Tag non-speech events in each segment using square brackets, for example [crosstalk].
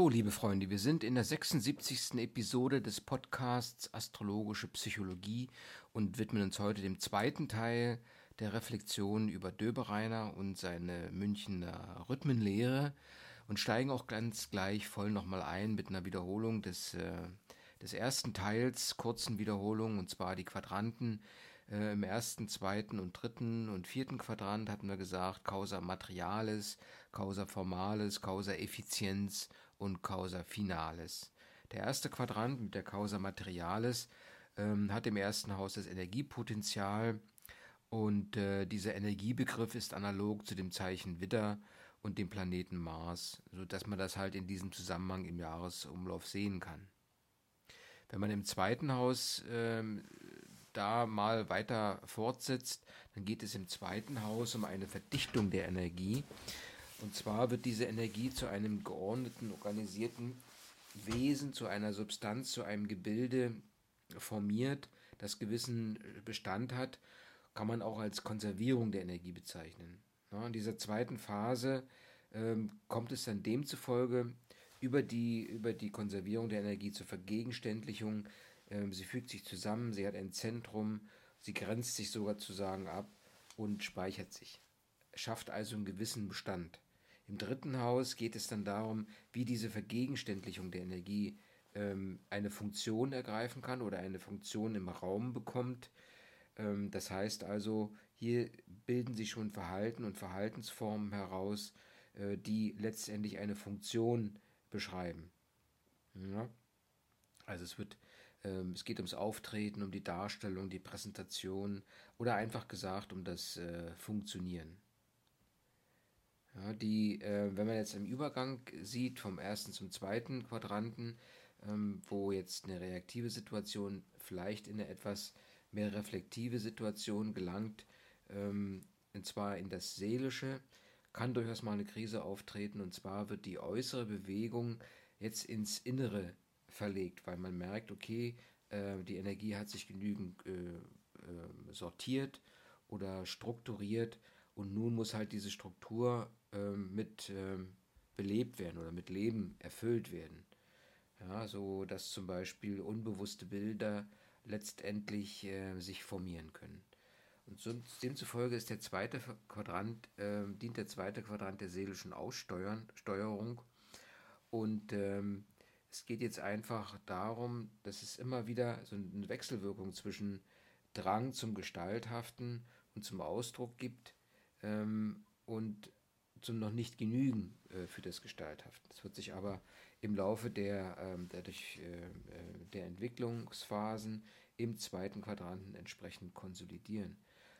So, liebe Freunde, wir sind in der 76. Episode des Podcasts Astrologische Psychologie und widmen uns heute dem zweiten Teil der Reflexion über Döbereiner und seine Münchner Rhythmenlehre und steigen auch ganz gleich voll nochmal ein mit einer Wiederholung des, äh, des ersten Teils, kurzen Wiederholung, und zwar die Quadranten. Äh, Im ersten, zweiten und dritten und vierten Quadrant hatten wir gesagt, Causa Materialis, Causa Formalis, Causa Effizienz und Causa Finalis. Der erste Quadrant mit der Causa Materialis ähm, hat im ersten Haus das Energiepotenzial und äh, dieser Energiebegriff ist analog zu dem Zeichen Widder und dem Planeten Mars, sodass man das halt in diesem Zusammenhang im Jahresumlauf sehen kann. Wenn man im zweiten Haus ähm, da mal weiter fortsetzt, dann geht es im zweiten Haus um eine Verdichtung der Energie. Und zwar wird diese Energie zu einem geordneten, organisierten Wesen, zu einer Substanz, zu einem Gebilde formiert, das gewissen Bestand hat, kann man auch als Konservierung der Energie bezeichnen. In dieser zweiten Phase ähm, kommt es dann demzufolge über die, über die Konservierung der Energie zur Vergegenständlichung. Ähm, sie fügt sich zusammen, sie hat ein Zentrum, sie grenzt sich sogar zu sagen ab und speichert sich. Schafft also einen gewissen Bestand. Im dritten Haus geht es dann darum, wie diese Vergegenständlichung der Energie ähm, eine Funktion ergreifen kann oder eine Funktion im Raum bekommt. Ähm, das heißt also, hier bilden sich schon Verhalten und Verhaltensformen heraus, äh, die letztendlich eine Funktion beschreiben. Ja? Also es wird ähm, es geht ums Auftreten, um die Darstellung, die Präsentation oder einfach gesagt um das äh, Funktionieren. Ja, die, äh, wenn man jetzt im Übergang sieht, vom ersten zum zweiten Quadranten, ähm, wo jetzt eine reaktive Situation vielleicht in eine etwas mehr reflektive Situation gelangt, ähm, und zwar in das Seelische, kann durchaus mal eine Krise auftreten, und zwar wird die äußere Bewegung jetzt ins Innere verlegt, weil man merkt, okay, äh, die Energie hat sich genügend äh, äh, sortiert oder strukturiert und nun muss halt diese Struktur ähm, mit ähm, belebt werden oder mit Leben erfüllt werden. Ja, so dass zum Beispiel unbewusste Bilder letztendlich äh, sich formieren können. Und so, demzufolge ist der zweite Quadrant, äh, dient der zweite Quadrant der seelischen Aussteuerung. Und ähm, es geht jetzt einfach darum, dass es immer wieder so eine Wechselwirkung zwischen Drang zum Gestalthaften und zum Ausdruck gibt ähm, und zum noch nicht genügen äh, für das Gestalthaften. Das wird sich aber im Laufe der, ähm, dadurch, äh, äh, der Entwicklungsphasen im zweiten Quadranten entsprechend konsolidieren,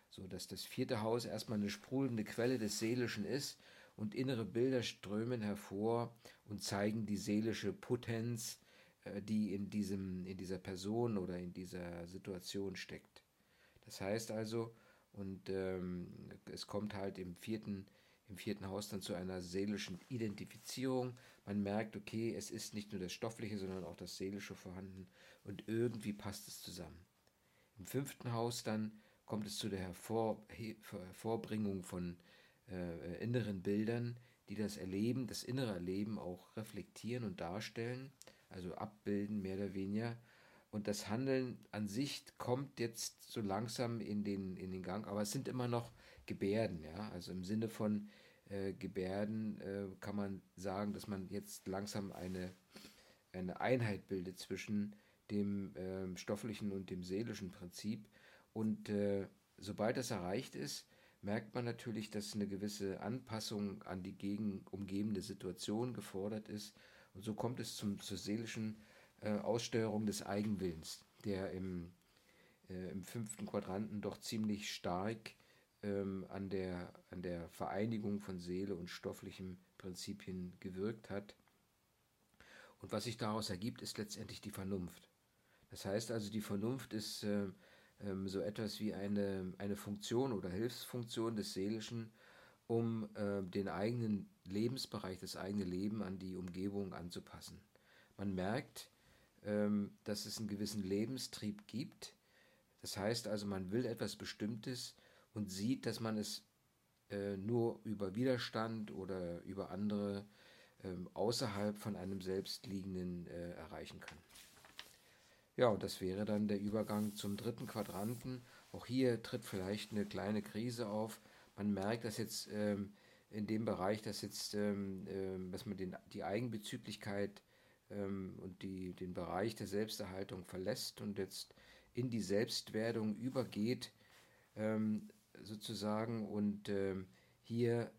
so dass das vierte Haus erstmal eine sprudelnde Quelle des Seelischen ist und innere Bilder strömen hervor und zeigen die seelische Potenz, äh, die in, diesem, in dieser Person oder in dieser Situation steckt. Das heißt also, und ähm, es kommt halt im vierten, im vierten Haus dann zu einer seelischen Identifizierung. Man merkt, okay, es ist nicht nur das Stoffliche, sondern auch das Seelische vorhanden und irgendwie passt es zusammen. Im fünften Haus dann kommt es zu der Hervor Hervorbringung von äh, inneren Bildern, die das Erleben, das innere Erleben auch reflektieren und darstellen, also abbilden mehr oder weniger. Und das Handeln an sich kommt jetzt so langsam in den, in den Gang, aber es sind immer noch Gebärden, ja. Also im Sinne von äh, Gebärden äh, kann man sagen, dass man jetzt langsam eine, eine Einheit bildet zwischen dem äh, stofflichen und dem seelischen Prinzip. Und äh, sobald das erreicht ist, merkt man natürlich, dass eine gewisse Anpassung an die gegen umgebende Situation gefordert ist. Und so kommt es zum, zur seelischen äh, Aussteuerung des Eigenwillens, der im, äh, im fünften Quadranten doch ziemlich stark ähm, an, der, an der Vereinigung von Seele und stofflichen Prinzipien gewirkt hat. Und was sich daraus ergibt, ist letztendlich die Vernunft. Das heißt also, die Vernunft ist äh, ähm, so etwas wie eine, eine Funktion oder Hilfsfunktion des Seelischen, um äh, den eigenen Lebensbereich, das eigene Leben an die Umgebung anzupassen. Man merkt, dass es einen gewissen Lebenstrieb gibt. Das heißt also, man will etwas Bestimmtes und sieht, dass man es äh, nur über Widerstand oder über andere ähm, außerhalb von einem selbst liegenden äh, erreichen kann. Ja, und das wäre dann der Übergang zum dritten Quadranten. Auch hier tritt vielleicht eine kleine Krise auf. Man merkt, dass jetzt ähm, in dem Bereich, dass jetzt, ähm, äh, dass man den, die Eigenbezüglichkeit ähm, und die, den Bereich der Selbsterhaltung verlässt und jetzt in die Selbstwerdung übergeht, ähm, sozusagen. Und ähm, hier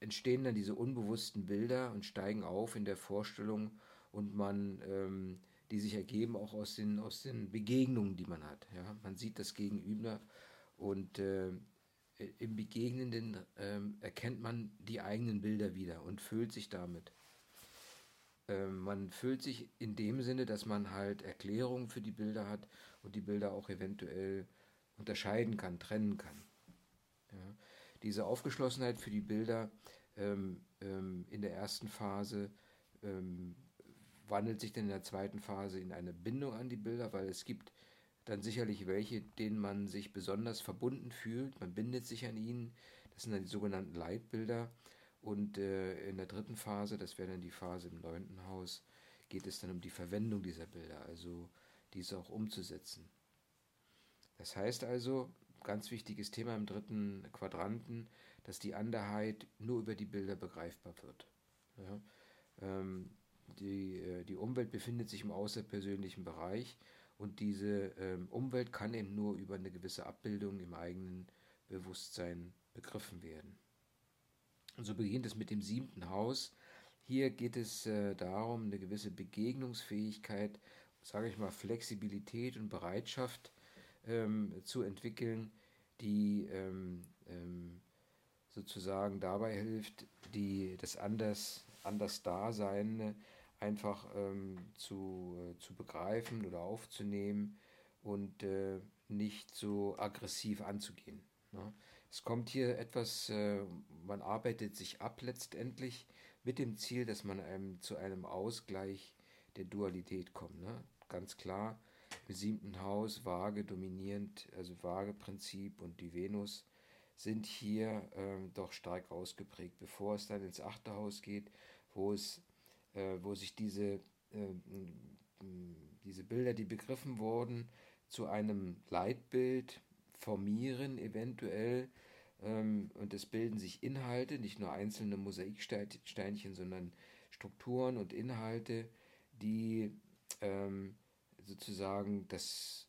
entstehen dann diese unbewussten Bilder und steigen auf in der Vorstellung und man, ähm, die sich ergeben auch aus den, aus den Begegnungen, die man hat. Ja? Man sieht das Gegenüber und äh, im Begegnenden äh, erkennt man die eigenen Bilder wieder und fühlt sich damit. Äh, man fühlt sich in dem Sinne, dass man halt Erklärungen für die Bilder hat und die Bilder auch eventuell unterscheiden kann, trennen kann. Ja. Diese Aufgeschlossenheit für die Bilder ähm, ähm, in der ersten Phase ähm, wandelt sich dann in der zweiten Phase in eine Bindung an die Bilder, weil es gibt dann sicherlich welche, denen man sich besonders verbunden fühlt. Man bindet sich an ihnen. Das sind dann die sogenannten Leitbilder. Und äh, in der dritten Phase, das wäre dann die Phase im neunten Haus, geht es dann um die Verwendung dieser Bilder, also diese auch umzusetzen. Das heißt also, ganz wichtiges Thema im dritten Quadranten, dass die Anderheit nur über die Bilder begreifbar wird. Ja? Ähm, die, äh, die Umwelt befindet sich im außerpersönlichen Bereich und diese ähm, Umwelt kann eben nur über eine gewisse Abbildung im eigenen Bewusstsein begriffen werden. Und so beginnt es mit dem siebten Haus. Hier geht es äh, darum, eine gewisse Begegnungsfähigkeit, sage ich mal, Flexibilität und Bereitschaft ähm, zu entwickeln, die ähm, ähm, sozusagen dabei hilft, die, das anders, anders Dasein einfach ähm, zu, äh, zu begreifen oder aufzunehmen und äh, nicht so aggressiv anzugehen. Ne? Es kommt hier etwas, äh, man arbeitet sich ab letztendlich mit dem Ziel, dass man einem, zu einem Ausgleich der Dualität kommt. Ne? Ganz klar, im siebten Haus Waage dominierend, also Waage-Prinzip und die Venus sind hier ähm, doch stark ausgeprägt, bevor es dann ins achte Haus geht, wo es, äh, wo sich diese, äh, diese Bilder, die begriffen wurden, zu einem Leitbild formieren, eventuell, und es bilden sich Inhalte, nicht nur einzelne Mosaiksteinchen, sondern Strukturen und Inhalte, die ähm, sozusagen das,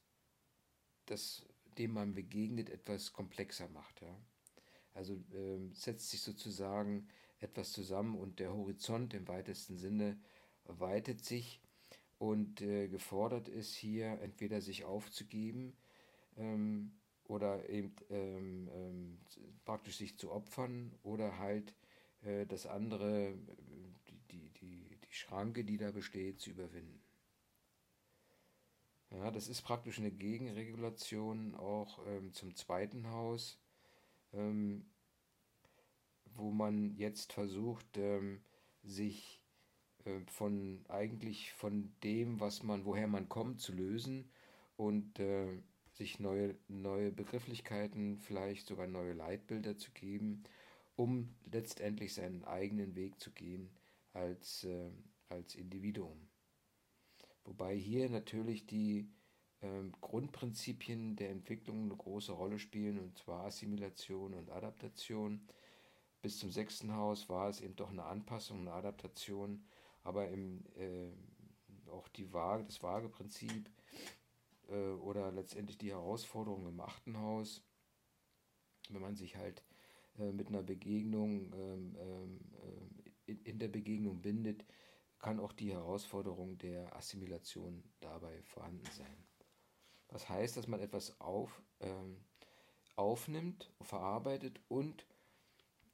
das, dem man begegnet, etwas komplexer macht. Ja? Also ähm, setzt sich sozusagen etwas zusammen und der Horizont im weitesten Sinne weitet sich und äh, gefordert ist hier entweder sich aufzugeben ähm, oder eben ähm, ähm, praktisch sich zu opfern oder halt äh, das andere, die, die, die, die Schranke, die da besteht, zu überwinden. Ja, das ist praktisch eine Gegenregulation auch ähm, zum zweiten Haus, ähm, wo man jetzt versucht, ähm, sich äh, von eigentlich von dem, was man, woher man kommt, zu lösen und äh, sich neue, neue Begrifflichkeiten, vielleicht sogar neue Leitbilder zu geben, um letztendlich seinen eigenen Weg zu gehen als, äh, als Individuum. Wobei hier natürlich die ähm, Grundprinzipien der Entwicklung eine große Rolle spielen, und zwar Assimilation und Adaptation. Bis zum sechsten Haus war es eben doch eine Anpassung, eine Adaptation, aber im, äh, auch die Waage, das Waageprinzip äh, oder letztendlich die Herausforderung im achten Haus, wenn man sich halt äh, mit einer Begegnung ähm, ähm, äh, in, in der Begegnung bindet, kann auch die Herausforderung der Assimilation dabei vorhanden sein. Das heißt, dass man etwas auf, ähm, aufnimmt, verarbeitet und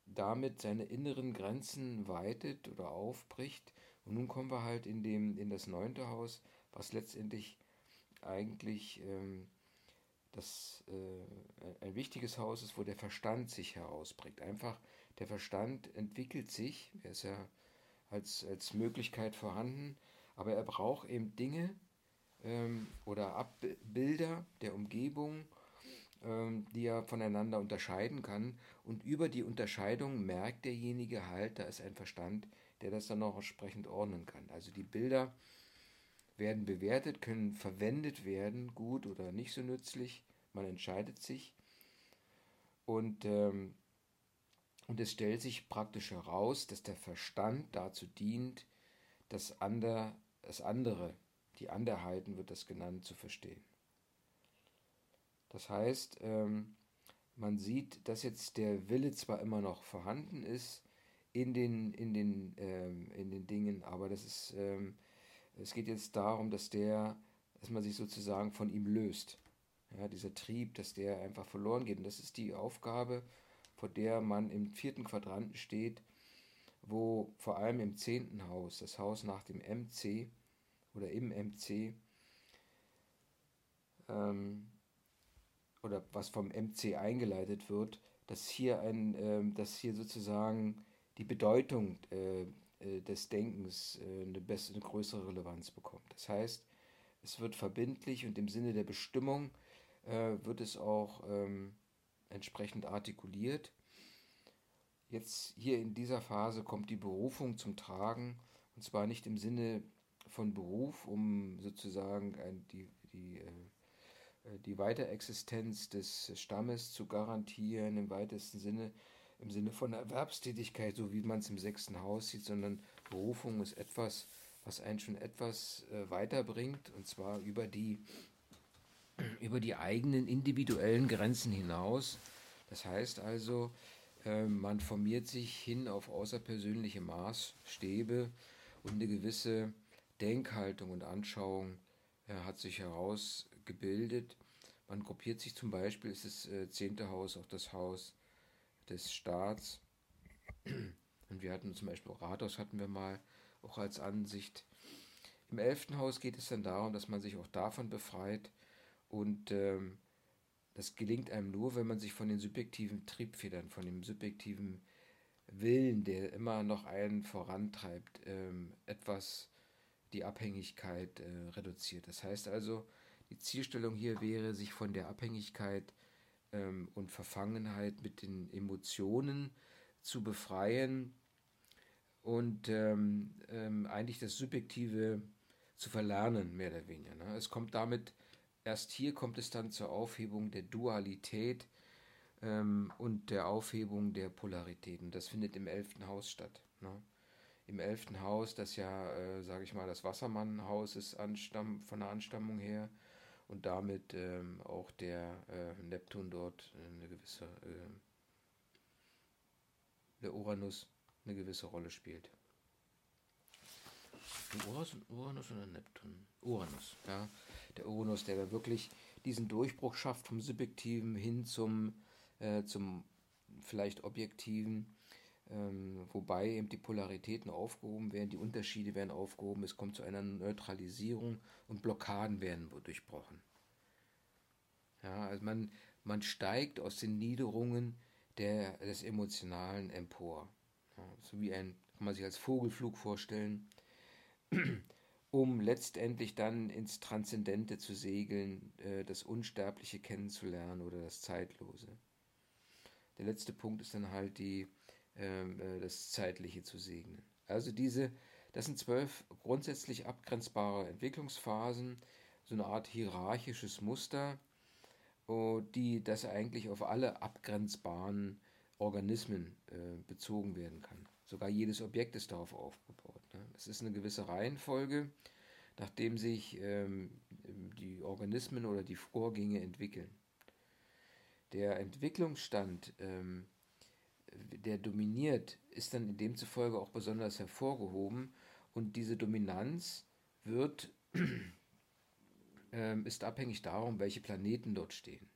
damit seine inneren Grenzen weitet oder aufbricht. Und nun kommen wir halt in, dem, in das neunte Haus, was letztendlich eigentlich ähm, das, äh, ein wichtiges Haus ist, wo der Verstand sich herausbringt. Einfach der Verstand entwickelt sich, er ist ja als, als Möglichkeit vorhanden, aber er braucht eben Dinge ähm, oder Abbilder der Umgebung, ähm, die er voneinander unterscheiden kann. Und über die Unterscheidung merkt derjenige halt, da ist ein Verstand der das dann auch entsprechend ordnen kann. Also die Bilder werden bewertet, können verwendet werden, gut oder nicht so nützlich. Man entscheidet sich. Und, ähm, und es stellt sich praktisch heraus, dass der Verstand dazu dient, das, ander, das andere, die Anderheiten wird das genannt, zu verstehen. Das heißt, ähm, man sieht, dass jetzt der Wille zwar immer noch vorhanden ist in den, in den, ähm, in den Dingen, aber das ist, ähm, es geht jetzt darum, dass der, dass man sich sozusagen von ihm löst. Ja, dieser Trieb, dass der einfach verloren geht. Und das ist die Aufgabe, vor der man im vierten Quadranten steht, wo vor allem im zehnten Haus, das Haus nach dem MC oder im MC, ähm, oder was vom MC eingeleitet wird, dass hier ein, äh, dass hier sozusagen die Bedeutung äh, des Denkens äh, eine, bessere, eine größere Relevanz bekommt. Das heißt, es wird verbindlich und im Sinne der Bestimmung äh, wird es auch ähm, entsprechend artikuliert. Jetzt hier in dieser Phase kommt die Berufung zum Tragen und zwar nicht im Sinne von Beruf, um sozusagen ein, die, die, äh, die Weiterexistenz des Stammes zu garantieren im weitesten Sinne, im Sinne von Erwerbstätigkeit, so wie man es im sechsten Haus sieht, sondern Berufung ist etwas, was einen schon etwas äh, weiterbringt, und zwar über die, über die eigenen individuellen Grenzen hinaus. Das heißt also, äh, man formiert sich hin auf außerpersönliche Maßstäbe und eine gewisse Denkhaltung und Anschauung äh, hat sich herausgebildet. Man gruppiert sich zum Beispiel, ist das äh, zehnte Haus auch das Haus des Staats. Und wir hatten zum Beispiel Rathaus hatten wir mal auch als Ansicht. Im elften Haus geht es dann darum, dass man sich auch davon befreit und ähm, das gelingt einem nur, wenn man sich von den subjektiven Triebfedern, von dem subjektiven Willen, der immer noch einen vorantreibt, ähm, etwas die Abhängigkeit äh, reduziert. Das heißt also, die Zielstellung hier wäre, sich von der Abhängigkeit ähm, und Verfangenheit mit den Emotionen zu befreien und ähm, ähm, eigentlich das Subjektive zu verlernen, mehr oder weniger. Ne? Es kommt damit, erst hier kommt es dann zur Aufhebung der Dualität ähm, und der Aufhebung der Polaritäten. Das findet im elften Haus statt. Ne? Im elften Haus, das ja, äh, sage ich mal, das Wassermannhaus ist von der Anstammung her, und damit ähm, auch der äh, Neptun dort eine gewisse, äh, der Uranus eine gewisse Rolle spielt. Uranus, Uranus oder Neptun? Uranus, ja. Der Uranus, der da wirklich diesen Durchbruch schafft vom Subjektiven hin zum, äh, zum vielleicht Objektiven, ähm, wobei eben die Polaritäten aufgehoben werden, die Unterschiede werden aufgehoben, es kommt zu einer Neutralisierung und Blockaden werden durchbrochen. Ja, also man, man steigt aus den Niederungen der, des Emotionalen empor. Ja, so wie ein, kann man sich als Vogelflug vorstellen, [clears throat] um letztendlich dann ins Transzendente zu segeln, äh, das Unsterbliche kennenzulernen oder das Zeitlose. Der letzte Punkt ist dann halt die das Zeitliche zu segnen. Also diese, das sind zwölf grundsätzlich abgrenzbare Entwicklungsphasen, so eine Art hierarchisches Muster, die das eigentlich auf alle abgrenzbaren Organismen äh, bezogen werden kann. Sogar jedes Objekt ist darauf aufgebaut. Ne? Es ist eine gewisse Reihenfolge, nachdem sich ähm, die Organismen oder die Vorgänge entwickeln. Der Entwicklungsstand ähm, der dominiert, ist dann in demzufolge auch besonders hervorgehoben und diese Dominanz wird, [clears throat] äh, ist abhängig darum, welche Planeten dort stehen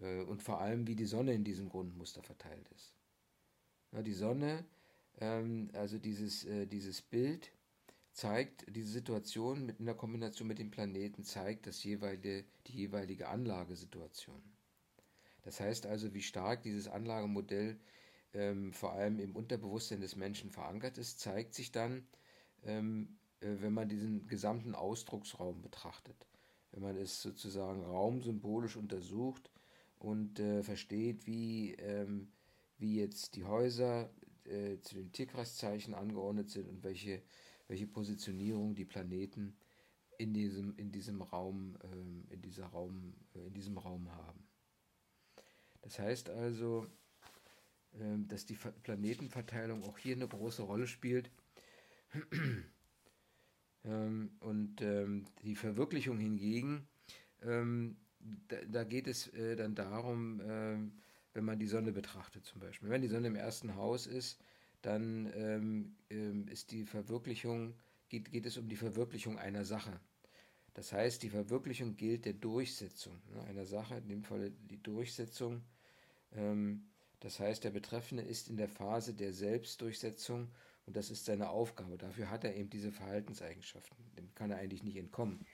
äh, und vor allem, wie die Sonne in diesem Grundmuster verteilt ist. Die Sonne, ähm, also dieses, äh, dieses Bild, zeigt, diese Situation in der Kombination mit den Planeten zeigt das jeweilige, die jeweilige Anlagesituation. Das heißt also, wie stark dieses Anlagemodell ähm, vor allem im Unterbewusstsein des Menschen verankert ist, zeigt sich dann, ähm, äh, wenn man diesen gesamten Ausdrucksraum betrachtet. Wenn man es sozusagen raumsymbolisch untersucht und äh, versteht, wie, ähm, wie jetzt die Häuser äh, zu den Tierkreiszeichen angeordnet sind und welche, welche Positionierung die Planeten in diesem, in diesem Raum, äh, in dieser Raum, äh, in diesem Raum haben. Das heißt also, äh, dass die Planetenverteilung auch hier eine große Rolle spielt. [clears throat] ähm, und ähm, die Verwirklichung hingegen, ähm, da, geht es äh, dann darum, ähm, wenn man die Sonne betrachtet zum Beispiel. Wenn die Sonne im ersten Haus ist, dann ähm, ähm, ist die Verwirklichung, geht, geht es um die Verwirklichung einer Sache. Das heißt, die Verwirklichung gilt der Durchsetzung ne, einer Sache, in dem Fall die Durchsetzung. Ähm, das heißt, der Betreffende ist in der Phase der Selbstdurchsetzung und das ist seine Aufgabe. Dafür hat er eben diese Verhaltenseigenschaften. Dem kann er eigentlich nicht entkommen.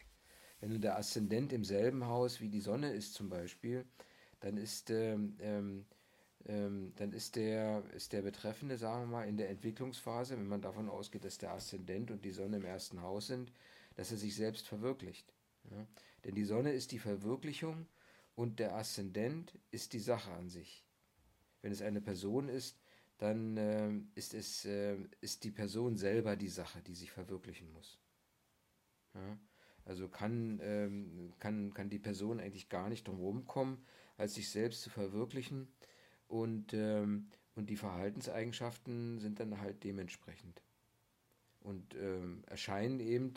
Wenn nun der Aszendent im selben Haus wie die Sonne ist zum Beispiel, dann ist, ähm, ähm, ähm, dann ist der, ist der Betreffende, sagen wir mal, in der Entwicklungsphase, wenn man davon ausgeht, dass der Aszendent und die Sonne im ersten Haus sind, dass er sich selbst verwirklicht. Ja? Denn die Sonne ist die Verwirklichung und der Aszendent ist die Sache an sich. Wenn es eine Person ist, dann äh, ist, es, äh, ist die Person selber die Sache, die sich verwirklichen muss. Ja? Also kann, ähm, kann, kann die Person eigentlich gar nicht drum kommen, als sich selbst zu verwirklichen. Und, ähm, und die Verhaltenseigenschaften sind dann halt dementsprechend. Und ähm, erscheinen eben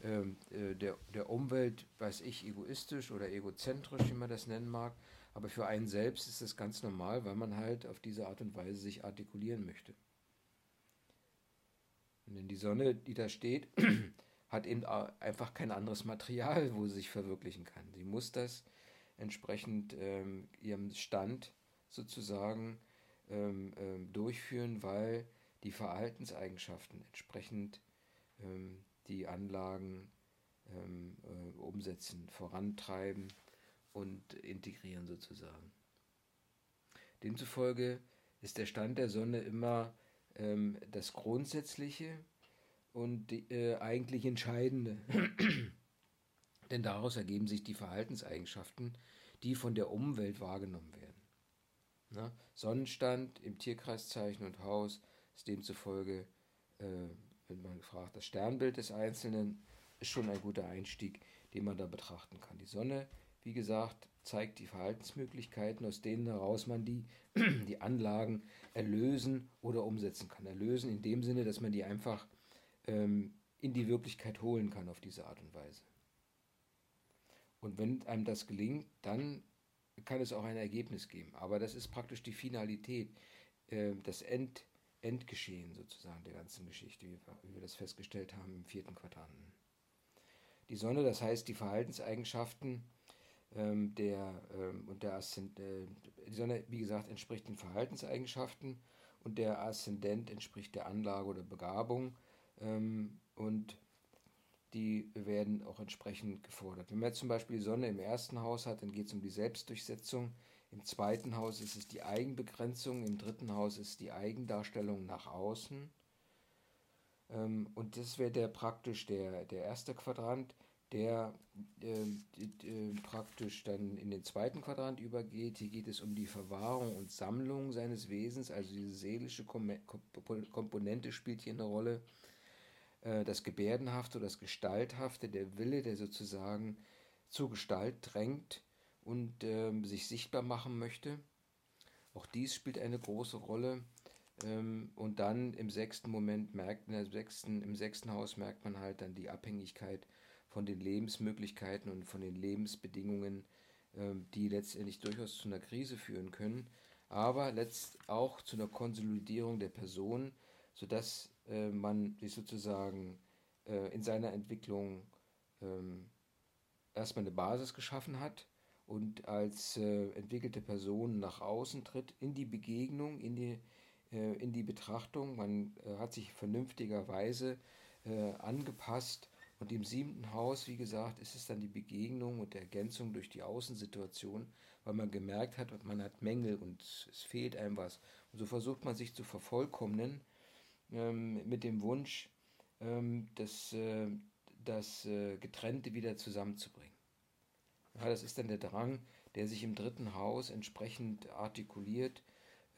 äh, der, der Umwelt, weiß ich, egoistisch oder egozentrisch, wie man das nennen mag. Aber für einen selbst ist das ganz normal, weil man halt auf diese Art und Weise sich artikulieren möchte. Und denn die Sonne, die da steht, [clears throat] hat eben einfach kein anderes Material, wo sie sich verwirklichen kann. Sie muss das entsprechend ähm, ihrem Stand sozusagen ähm, ähm, durchführen, weil die Verhaltenseigenschaften entsprechend ähm, die Anlagen ähm, äh, umsetzen, vorantreiben und integrieren sozusagen. Demzufolge ist der Stand der Sonne immer ähm, das Grundsätzliche und die, äh, eigentlich Entscheidende. [clears throat] Denn daraus ergeben sich die Verhaltenseigenschaften, die von der Umwelt wahrgenommen werden. Na, Sonnenstand im Tierkreiszeichen und Haus ist demzufolge, äh, wenn man fragt, das Sternbild des Einzelnen ist schon ein guter Einstieg, den man da betrachten kann. Die Sonne, wie gesagt, zeigt die Verhaltensmöglichkeiten, aus denen heraus man die, [clears throat] die Anlagen erlösen oder umsetzen kann. Erlösen in dem Sinne, dass man die einfach ähm, in die Wirklichkeit holen kann auf diese Art und Weise. Und wenn einem das gelingt, dann kann es auch ein Ergebnis geben. Aber das ist praktisch die Finalität, äh, das End, Endgeschehen sozusagen der ganzen Geschichte, wie wir, das festgestellt haben im vierten Quadranten. Die Sonne, das heißt die Verhaltenseigenschaften ähm, der ähm, und der Aszendent, äh, die Sonne, wie gesagt, entspricht den Verhaltenseigenschaften und der Aszendent entspricht der Anlage oder Begabung ähm, und die werden auch entsprechend gefordert. Wenn man jetzt zum Beispiel die Sonne im ersten Haus hat, dann geht es um die Selbstdurchsetzung. Im zweiten Haus ist es die Eigenbegrenzung, im dritten Haus ist die Eigendarstellung nach außen. Ähm, und das wäre der praktisch der, der erste Quadrant, der äh, äh, praktisch dann in den zweiten Quadrant übergeht. Hier geht es um die Verwahrung und Sammlung seines Wesens, also diese seelische Komponente spielt hier eine Rolle. Äh, das Gebärdenhafte das Gestalthafte, der Wille, der sozusagen zur Gestalt drängt und ähm, sich sichtbar machen möchte. Auch dies spielt eine große Rolle. Ähm, und dann im sechsten Moment merkt, im sechsten, im sechsten Haus merkt man halt dann die Abhängigkeit von den Lebensmöglichkeiten und von den Lebensbedingungen, ähm, die letztendlich durchaus zu einer Krise führen können, aber letzt auch zu einer Konsolidierung der Person, sodass äh, man sich sozusagen äh, in seiner Entwicklung ähm, erstmal eine Basis geschaffen hat und als äh, entwickelte Person nach außen tritt in die Begegnung, in die, äh, in die Betrachtung. Man äh, hat sich vernünftigerweise äh, angepasst und im siebten Haus, wie gesagt, ist es dann die Begegnung und die Ergänzung durch die Außensituation, weil man gemerkt hat, man hat Mängel und es fehlt einem was. Und so versucht man sich zu vervollkommnen ähm, mit dem Wunsch, ähm, das, äh, das äh, Getrennte wieder zusammenzubringen. Ja, das ist dann der Drang, der sich im dritten Haus entsprechend artikuliert.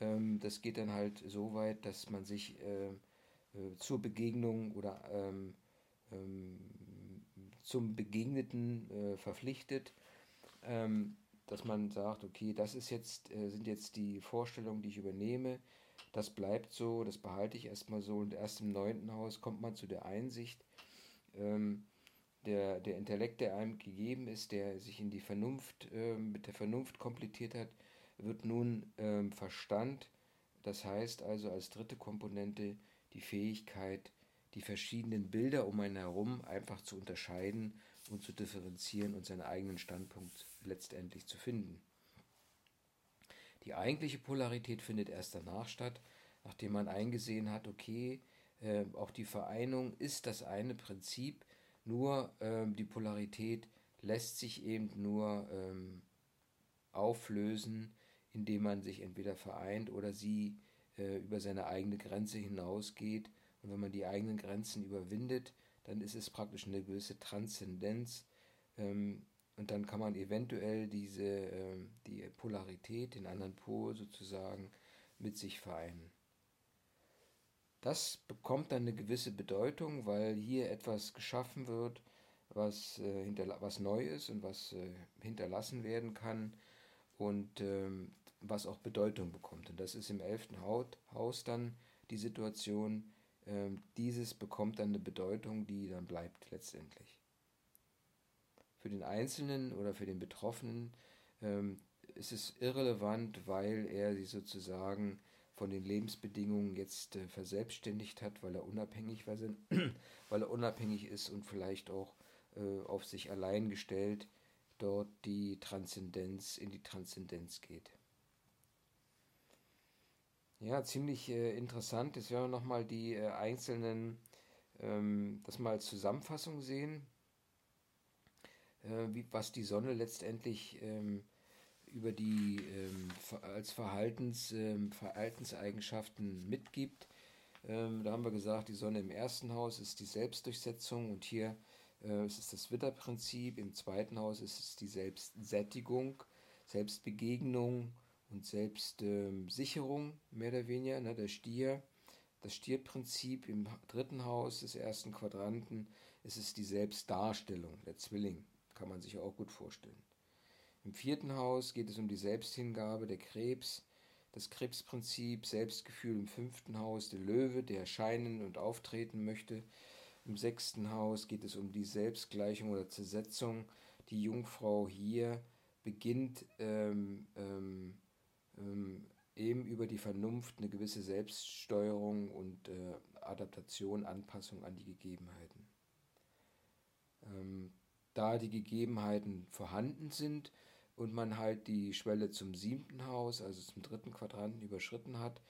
Ähm, das geht dann halt so weit, dass man sich äh, äh, zur Begegnung oder ähm, ähm, zum Begegneten äh, verpflichtet, ähm, dass man sagt, okay, das ist jetzt, äh, sind jetzt die Vorstellungen, die ich übernehme, das bleibt so, das behalte ich erstmal so. Und erst im neunten Haus kommt man zu der Einsicht, ähm, der, der Intellekt, der einem gegeben ist, der sich in die Vernunft, äh, mit der Vernunft komplettiert hat, wird nun ähm, Verstand, das heißt also als dritte Komponente die Fähigkeit, die verschiedenen Bilder um einen herum einfach zu unterscheiden und zu differenzieren und seinen eigenen Standpunkt letztendlich zu finden. Die eigentliche Polarität findet erst danach statt, nachdem man eingesehen hat, okay, äh, auch die Vereinung ist das eine Prinzip, nur äh, die Polarität lässt sich eben nur ähm, auflösen, indem man sich entweder vereint oder sie äh, über seine eigene Grenze hinausgeht. Und wenn man die eigenen Grenzen überwindet, dann ist es praktisch eine gewisse Transzendenz. Ähm, und dann kann man eventuell diese, äh, die Polarität, den anderen Pol sozusagen, mit sich vereinen. Das bekommt dann eine gewisse Bedeutung, weil hier etwas geschaffen wird, was, äh, was neu ist und was äh, hinterlassen werden kann und ähm, was auch Bedeutung bekommt. Und das ist im elften Haus dann die Situation. Ähm, dieses bekommt dann eine Bedeutung, die dann bleibt letztendlich. Für den Einzelnen oder für den Betroffenen ähm, ist es irrelevant, weil er sie sozusagen von den Lebensbedingungen jetzt äh, verselbstständigt hat, weil er unabhängig war, [clears throat] weil er unabhängig ist und vielleicht auch äh, auf sich allein gestellt dort die Transzendenz in die Transzendenz geht. Ja, ziemlich äh, interessant ist, wenn wir nochmal die äh, einzelnen, ähm, das mal als Zusammenfassung sehen, äh, wie, was die Sonne letztendlich ähm, über die ähm, als Verhaltens, ähm, Verhaltenseigenschaften mitgibt. Ähm, da haben wir gesagt, die Sonne im ersten Haus ist die Selbstdurchsetzung und hier äh, es ist das Witterprinzip. Im zweiten Haus ist es die Selbstsättigung, Selbstbegegnung und Selbstsicherung, mehr oder weniger. Ne? Der Stier, das Stierprinzip im dritten Haus des ersten Quadranten ist es die Selbstdarstellung, der Zwilling, kann man sich auch gut vorstellen. Im vierten Haus geht es um die Selbsthingabe, der Krebs, das Krebsprinzip, Selbstgefühl im fünften Haus, der Löwe, der erscheinen und auftreten möchte. Im sechsten Haus geht es um die Selbstgleichung oder Zersetzung. Die Jungfrau hier beginnt ähm, ähm, ähm, eben über die Vernunft eine gewisse Selbststeuerung und äh, Adaptation, Anpassung an die Gegebenheiten. Ähm, da die Gegebenheiten vorhanden sind, und man halt die Schwelle zum siebten Haus, also zum dritten Quadranten überschritten hat,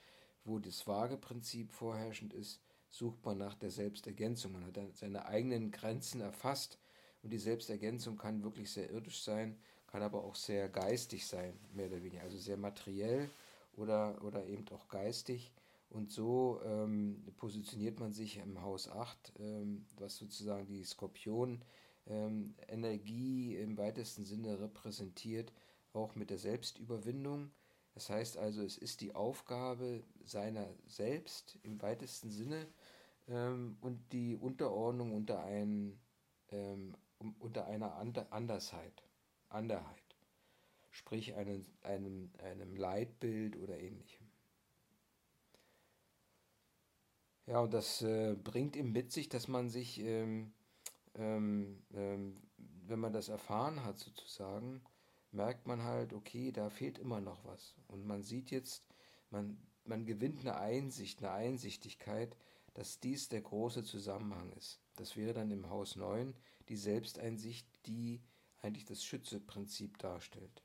wo das Waageprinzip vorherrschend ist, sucht man nach der Selbstergänzung. Man hat dann seine eigenen Grenzen erfasst und die Selbstergänzung kann wirklich sehr irdisch sein, kann aber auch sehr geistig sein, mehr oder weniger, also sehr materiell oder, oder eben auch geistig. Und so ähm, positioniert man sich im Haus 8, ähm, was sozusagen die Skorpion ähm, Energie im weitesten Sinne repräsentiert, auch mit der Selbstüberwindung. Das heißt also, es ist die Aufgabe seiner selbst im weitesten Sinne ähm, und die Unterordnung unter, ein, ähm, unter einer Andersheit, Anderheit, sprich einem, einem, einem Leitbild oder ähnlichem. Ja, und das äh, bringt ihm mit sich, dass man sich ähm, ähm, ähm, wenn man das erfahren hat sozusagen, merkt man halt, okay, da fehlt immer noch was. Und man sieht jetzt, man, man gewinnt eine Einsicht, eine Einsichtigkeit, dass dies der große Zusammenhang ist. Das wäre dann im Haus 9 die Selbsteinsicht, die eigentlich das Schützeprinzip darstellt.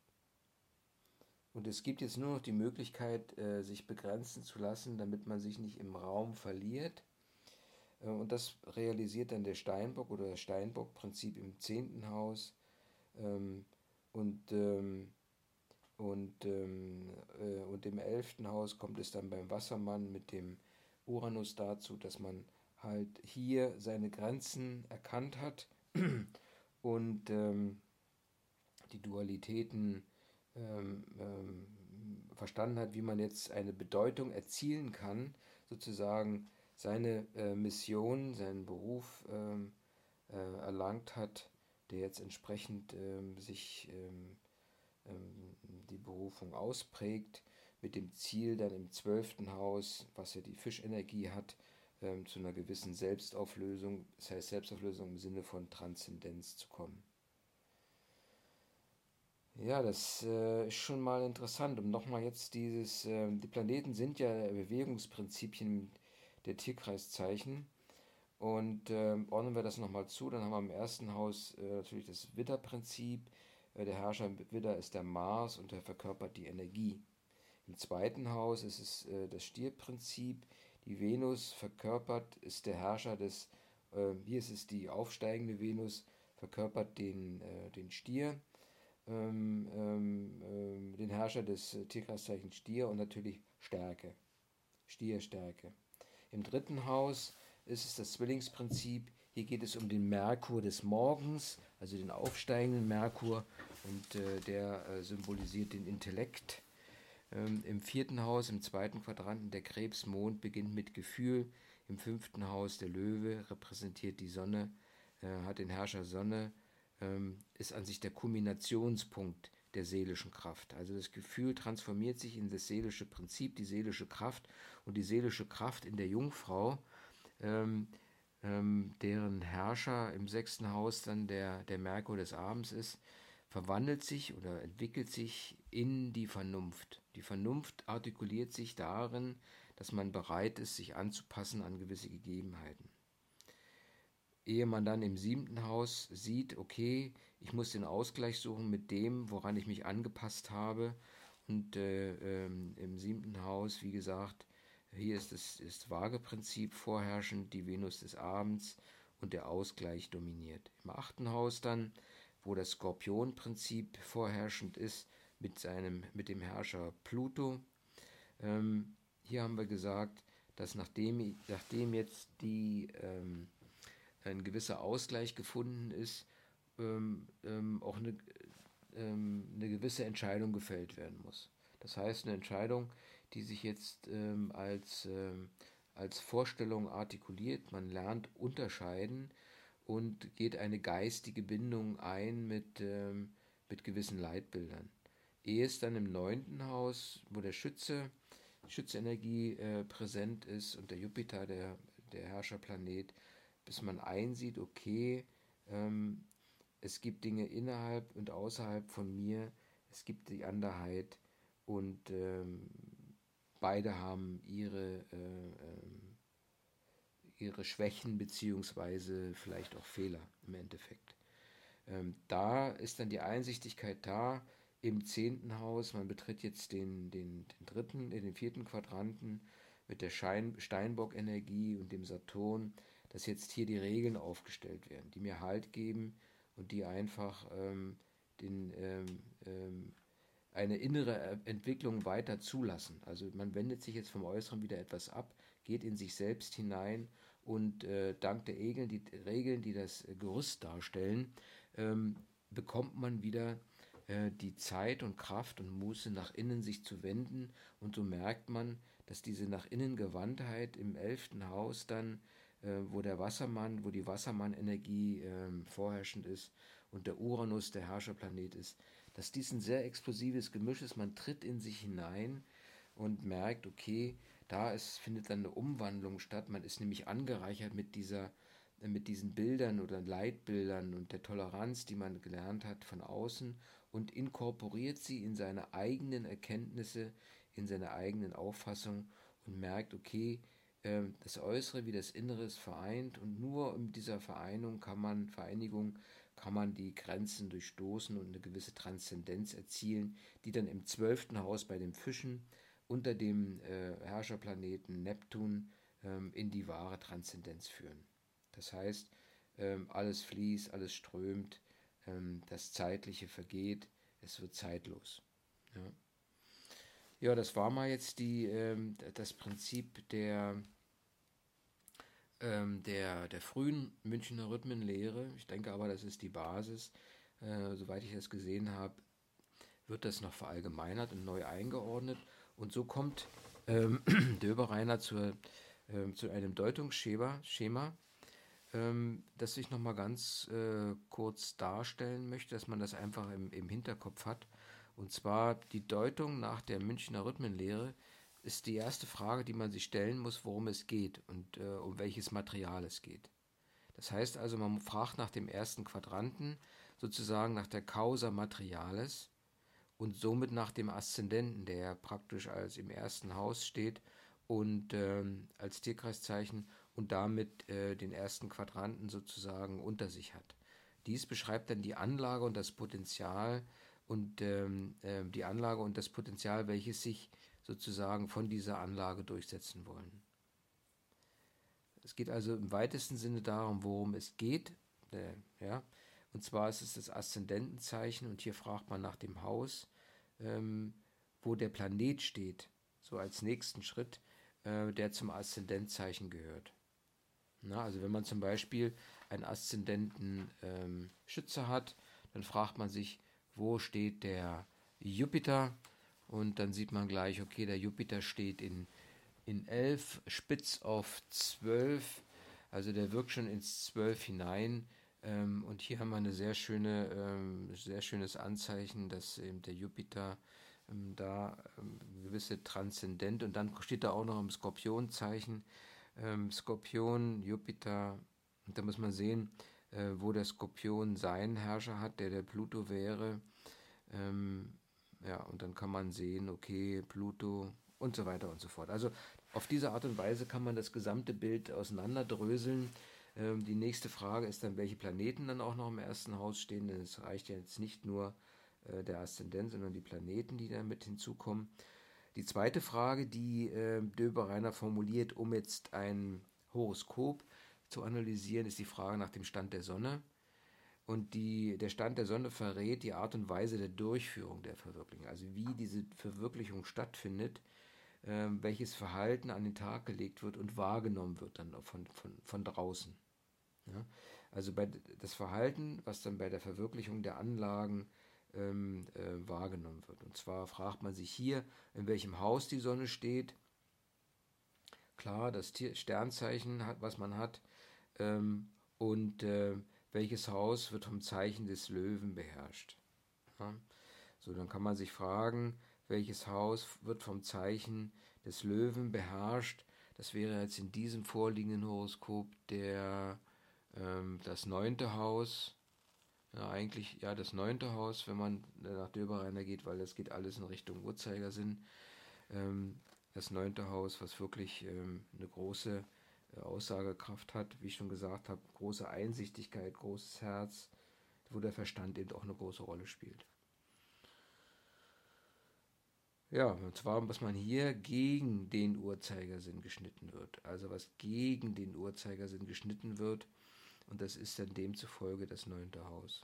Und es gibt jetzt nur noch die Möglichkeit, äh, sich begrenzen zu lassen, damit man sich nicht im Raum verliert, und das realisiert dann der Steinbock oder das Steinbock-Prinzip im zehnten Haus. Ähm, und, ähm, und, ähm, äh, und im elften Haus kommt es dann beim Wassermann mit dem Uranus dazu, dass man halt hier seine Grenzen erkannt hat [clears throat] und die Dualitäten verstanden hat, wie man jetzt eine Bedeutung erzielen kann, sozusagen seine äh, Mission, seinen Beruf ähm, äh, erlangt hat, der jetzt entsprechend ähm, sich ähm, ähm, die Berufung ausprägt, mit dem Ziel dann im zwölften Haus, was ja die Fischenergie hat, ähm, zu einer gewissen Selbstauflösung, das heißt Selbstauflösung im Sinne von Transzendenz zu kommen. Ja, das äh, ist schon mal interessant. Um nochmal jetzt dieses, äh, die Planeten sind ja Bewegungsprinzipien der Tierkreiszeichen. Und äh, ordnen wir das nochmal zu, dann haben wir im ersten Haus äh, natürlich das Widderprinzip. Äh, der Herrscher im Widder ist der Mars und der verkörpert die Energie. Im zweiten Haus ist es äh, das Stierprinzip. Die Venus verkörpert, ist der Herrscher des, hier ist es die aufsteigende Venus, verkörpert den, den Stier ähm, ähm, ähm, den Herrscher des Tierkreiszeichens Stier und natürlich Stärke. Stierstärke. Im dritten Haus ist es das Zwillingsprinzip. Hier geht es um den Merkur des Morgens, also den aufsteigenden Merkur, und äh, der äh, symbolisiert den Intellekt. Ähm, Im vierten Haus, im zweiten Quadranten, der Krebsmond beginnt mit Gefühl. Im fünften Haus der Löwe repräsentiert die Sonne, äh, hat den Herrscher Sonne ähm, ist an sich der Kulminationspunkt der seelischen Kraft. Also das Gefühl transformiert sich in das seelische Prinzip, die seelische Kraft und die seelische Kraft in der Jungfrau, ähm, ähm, deren Herrscher im sechsten Haus dann der, der Merkur des Abends ist, verwandelt sich oder entwickelt sich in die Vernunft. Die Vernunft artikuliert sich darin, dass man bereit ist, sich anzupassen an gewisse Gegebenheiten ehe man dann im siebten Haus sieht, okay, ich muss den Ausgleich suchen mit dem, woran ich mich angepasst habe. Und äh, ähm, im siebten Haus, wie gesagt, hier ist das, das Waage-Prinzip vorherrschend, die Venus des Abends und der Ausgleich dominiert. Im achten Haus dann, wo das Skorpion-Prinzip vorherrschend ist, mit, seinem, mit dem Herrscher Pluto. Ähm, hier haben wir gesagt, dass nachdem, nachdem jetzt die ähm, ein gewisser Ausgleich gefunden ist, ähm, ähm, auch eine, ähm, eine gewisse Entscheidung gefällt werden muss. Das heißt, eine Entscheidung, die sich jetzt ähm, als, ähm, als Vorstellung artikuliert, man lernt unterscheiden und geht eine geistige Bindung ein mit, ähm, mit gewissen Leitbildern. Ehe es dann im neunten Haus, wo der Schütze, Schützenergie äh, präsent ist und der Jupiter, der, der Herrscherplanet, bis man einsieht, okay, ähm, es gibt Dinge innerhalb und außerhalb von mir, es gibt die Anderheit und ähm, beide haben ihre, äh, äh, ihre Schwächen beziehungsweise vielleicht auch Fehler im Endeffekt. Ähm, da ist dann die Einsichtigkeit da im zehnten Haus, man betritt jetzt den, den, den dritten, den vierten Quadranten mit der Steinbock-Energie und dem Saturn dass jetzt hier die Regeln aufgestellt werden, die mir Halt geben und die einfach ähm, den, ähm, ähm, eine innere Entwicklung weiter zulassen. Also man wendet sich jetzt vom Äußeren wieder etwas ab, geht in sich selbst hinein und äh, dank der Regeln die, Regeln, die das Gerüst darstellen, ähm, bekommt man wieder äh, die Zeit und Kraft und Muße nach innen sich zu wenden und so merkt man, dass diese nach innen Gewandtheit im elften Haus dann äh, wo der Wassermann, wo die Wassermann-Energie äh, vorherrschend ist und der Uranus der Herrscherplanet ist, dass dies ein sehr explosives Gemisch ist. Man tritt in sich hinein und merkt, okay, da ist, findet dann eine Umwandlung statt. Man ist nämlich angereichert mit dieser äh, mit diesen Bildern oder Leitbildern und der Toleranz, die man gelernt hat von außen und inkorporiert sie in seine eigenen Erkenntnisse, in seine eigenen Auffassungen und merkt, okay, das Äußere wie das Innere ist vereint und nur in dieser Vereinigung kann man, Vereinigung kann man die Grenzen durchstoßen und eine gewisse Transzendenz erzielen, die dann im zwölften Haus bei den Fischen unter dem äh, Herrscherplaneten Neptun ähm, in die wahre Transzendenz führen. Das heißt, ähm, alles fließt, alles strömt, ähm, das Zeitliche vergeht, es wird zeitlos. Ja. Ja, das war mal jetzt die, ähm, das Prinzip der, ähm, der, der frühen Münchner Rhythmenlehre. Ich denke aber, das ist die Basis, äh, soweit ich das gesehen habe, wird das noch verallgemeinert und neu eingeordnet. Und so kommt ähm, [clears throat] Döbereiner zur, ähm, zu einem Deutungsschema, Schema, ähm, das ich nochmal ganz äh, kurz darstellen möchte, dass man das einfach im, im Hinterkopf hat. Und zwar die Deutung nach der Münchner Rhythmenlehre ist die erste Frage, die man sich stellen muss, worum es geht und äh, um welches Material es geht. Das heißt also, man fragt nach dem ersten Quadranten, sozusagen nach der Causa Materialis und somit nach dem Aszendenten, der praktisch als im ersten Haus steht und ähm, als Tierkreiszeichen und damit äh, den ersten Quadranten sozusagen unter sich hat. Dies beschreibt dann die Anlage und das Potenzial und ähm, äh, die Anlage und das Potenzial, welches sich sozusagen von dieser Anlage durchsetzen wollen. Es geht also im weitesten Sinne darum, worum es geht. Äh, ja, und zwar ist es das Aszendentenzeichen und hier fragt man nach dem Haus, ähm, wo der Planet steht, so als nächsten Schritt, äh, der zum Aszendentzeichen gehört. Na, also wenn man zum Beispiel einen Aszendenten ähm, Schütze hat, dann fragt man sich, wo steht der Jupiter? Und dann sieht man gleich, okay, der Jupiter steht in, in 11, spitz auf 12, also der wirkt schon ins 12 hinein. Ähm, und hier haben wir eine sehr schöne, ähm, sehr schönes Anzeichen, dass eben der Jupiter ähm, da ähm, gewisse Transzendent und dann steht da auch noch im Skorpionzeichen. Ähm, Skorpion, Jupiter, und da muss man sehen, äh, wo der Skorpion seinen Herrscher hat, der der Pluto wäre. Ja, und dann kann man sehen, okay, Pluto und so weiter und so fort. Also auf diese Art und Weise kann man das gesamte Bild auseinanderdröseln. Ähm, die nächste Frage ist dann, welche Planeten dann auch noch im ersten Haus stehen, denn es reicht ja jetzt nicht nur äh, der Aszendent, sondern die Planeten, die dann mit hinzukommen. Die zweite Frage, die äh, Döbereiner formuliert, um jetzt ein Horoskop zu analysieren, ist die Frage nach dem Stand der Sonne. Und die, der Stand der Sonne verrät die Art und Weise der Durchführung der Verwirklichung, also wie diese Verwirklichung stattfindet, äh, welches Verhalten an den Tag gelegt wird und wahrgenommen wird dann von, von, von draußen. Ja? Also bei, das Verhalten, was dann bei der Verwirklichung der Anlagen ähm, äh, wahrgenommen wird. Und zwar fragt man sich hier, in welchem Haus die Sonne steht. Klar, das Tier Sternzeichen, hat, was man hat, ähm, und äh, welches Haus wird vom Zeichen des Löwen beherrscht. Ja? So, dann kann man sich fragen, welches Haus wird vom Zeichen des Löwen beherrscht. Das wäre jetzt in diesem vorliegenden Horoskop der ähm, das neunte Haus. Ja, eigentlich ja das neunte Haus, wenn man nach Döbereiner geht, weil das geht alles in Richtung Uhrzeigersinn. Ähm, das neunte Haus, was wirklich ähm, eine große Aussagekraft hat, wie ich schon gesagt habe, große Einsichtigkeit, großes Herz, wo der Verstand eben auch eine große Rolle spielt. Ja, und zwar, was man hier gegen den Uhrzeigersinn geschnitten wird. Also was gegen den Uhrzeigersinn geschnitten wird, und das ist dann demzufolge das neunte Haus,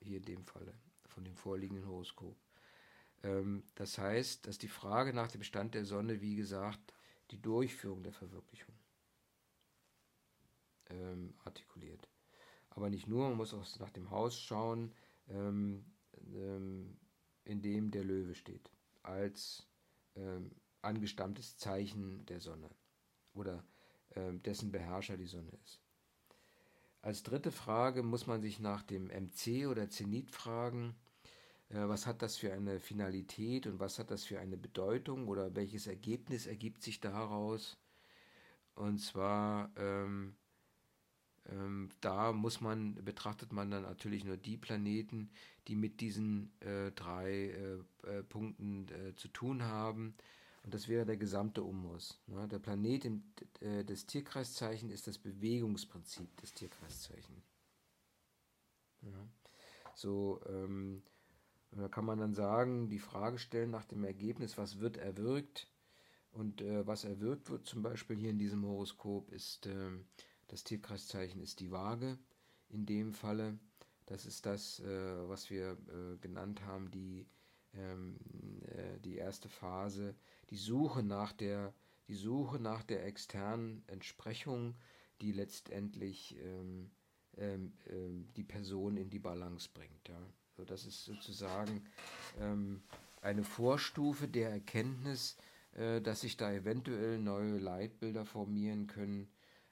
hier in dem Falle, von dem vorliegenden Horoskop. Ähm, das heißt, dass die Frage nach dem Stand der Sonne, wie gesagt, die Durchführung der Verwirklichung ähm, artikuliert. Aber nicht nur, man muss auch nach dem Haus schauen, ähm, ähm, in dem der Löwe steht, als ähm, angestammtes Zeichen der Sonne oder ähm, dessen Beherrscher die Sonne ist. Als dritte Frage muss man sich nach dem MC oder Zenit fragen, äh, was hat das für eine Finalität und was hat das für eine Bedeutung oder welches Ergebnis ergibt sich daraus? Und zwar ähm, ähm, da muss man, betrachtet man dann natürlich nur die Planeten, die mit diesen äh, drei äh, äh, Punkten äh, zu tun haben. Und das wäre der gesamte Umriss. Ne? Der Planet im, äh, des Tierkreiszeichen ist das Bewegungsprinzip des Tierkreiszeichen. Ja. So, ähm, da kann man dann sagen, die Frage stellen nach dem Ergebnis, was wird erwirkt? Und äh, was erwirkt wird, zum Beispiel hier in diesem Horoskop, ist ähm, das Tierkreiszeichen ist die Waage in dem Falle. Das ist das, äh, was wir äh, genannt haben, die, ähm, äh, die erste Phase, die Suche nach der, die Suche nach der externen Entsprechung, die letztendlich ähm, ähm, ähm, die Person in die Balance bringt. Ja. So, das ist sozusagen ähm, eine Vorstufe der Erkenntnis, äh, dass sich da eventuell neue Leitbilder formieren können.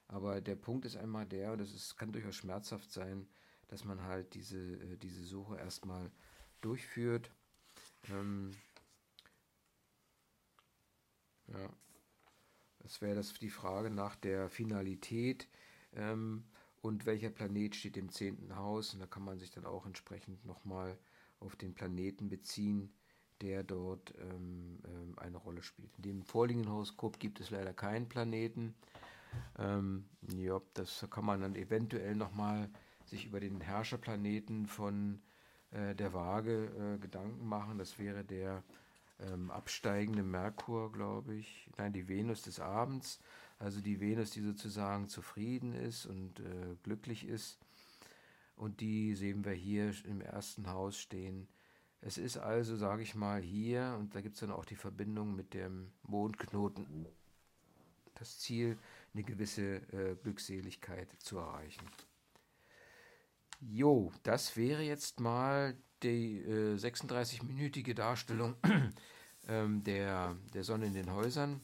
Aber der Punkt ist einmal der, und das ist, kann durchaus schmerzhaft sein, dass man halt diese, äh, diese Suche erstmal durchführt. Ähm, ja, das wäre das die Frage nach der Finalität ähm, und welcher Planet steht im zehnten Haus. Und da kann man sich dann auch entsprechend nochmal auf den Planeten beziehen, der dort ähm, ähm, eine Rolle spielt. In dem vorliegenden Horoskop gibt es leider keinen Planeten. Ähm, ja, das kann man dann eventuell nochmal sich über den Herrscherplaneten von äh, der Waage äh, Gedanken machen. Das wäre der ähm, absteigende Merkur, glaube ich. Nein, die Venus des Abends. Also die Venus, die sozusagen zufrieden ist und äh, glücklich ist. Und die sehen wir hier im ersten Haus stehen es ist also, sage ich mal, hier, und da gibt es dann auch die Verbindung mit dem Mondknoten, das Ziel, eine gewisse äh, Glückseligkeit zu erreichen. Jo, das wäre jetzt mal die äh, 36-minütige Darstellung [clears throat] ähm, der, der Sonne in den Häusern.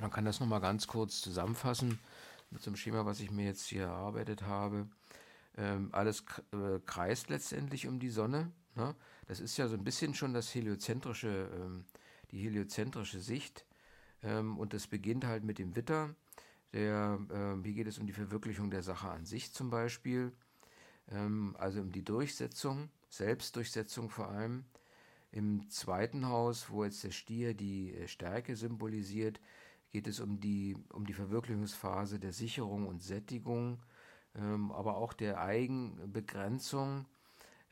Man kann das nochmal ganz kurz zusammenfassen mit so einem Schema, was ich mir jetzt hier erarbeitet habe. Ähm, alles äh, kreist letztendlich um die Sonne. Ne? Das ist ja so ein bisschen schon das heliozentrische, ähm, die heliozentrische Sicht. Ähm, und das beginnt halt mit dem Witter. Der, äh, hier geht es um die Verwirklichung der Sache an sich zum Beispiel. Ähm, also um die Durchsetzung, Selbstdurchsetzung vor allem. Im zweiten Haus, wo jetzt der Stier die äh, Stärke symbolisiert, geht es um die, um die Verwirklichungsphase der Sicherung und Sättigung, ähm, aber auch der Eigenbegrenzung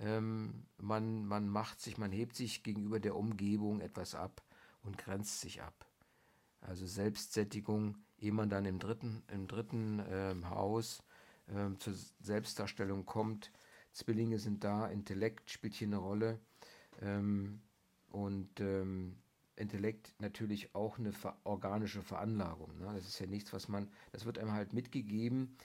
ähm, man, man macht sich, man hebt sich gegenüber der Umgebung etwas ab und grenzt sich ab. Also Selbstsättigung, ehe man dann im dritten, im dritten ähm, Haus ähm, zur Selbstdarstellung kommt. Zwillinge sind da, Intellekt spielt hier eine Rolle. Ähm, und ähm, Intellekt natürlich auch eine organische Veranlagung. Ne? Das ist ja nichts, was man, das wird einem halt mitgegeben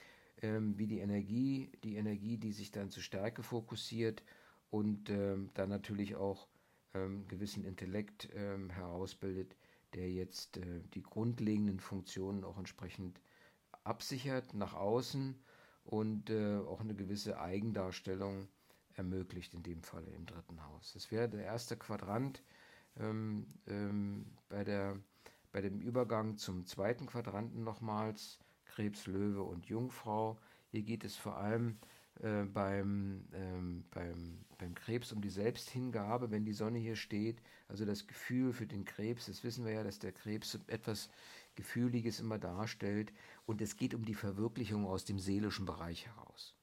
ähm, wie die Energie, die Energie, die sich dann zur Stärke fokussiert und ähm, dann natürlich auch ähm, gewissen Intellekt ähm, herausbildet, der jetzt äh, die grundlegenden Funktionen auch entsprechend absichert nach außen und äh, auch eine gewisse Eigendarstellung ermöglicht, in dem Falle im dritten Haus. Das wäre der erste Quadrant ähm, ähm, bei, der, bei dem Übergang zum zweiten Quadranten nochmals. Krebs, Löwe und Jungfrau. Hier geht es vor allem äh, beim, ähm, beim, beim Krebs um die Selbsthingabe, wenn die Sonne hier steht. Also das Gefühl für den Krebs, das wissen wir ja, dass der Krebs etwas Gefühliges immer darstellt. Und es geht um die Verwirklichung aus dem seelischen Bereich heraus.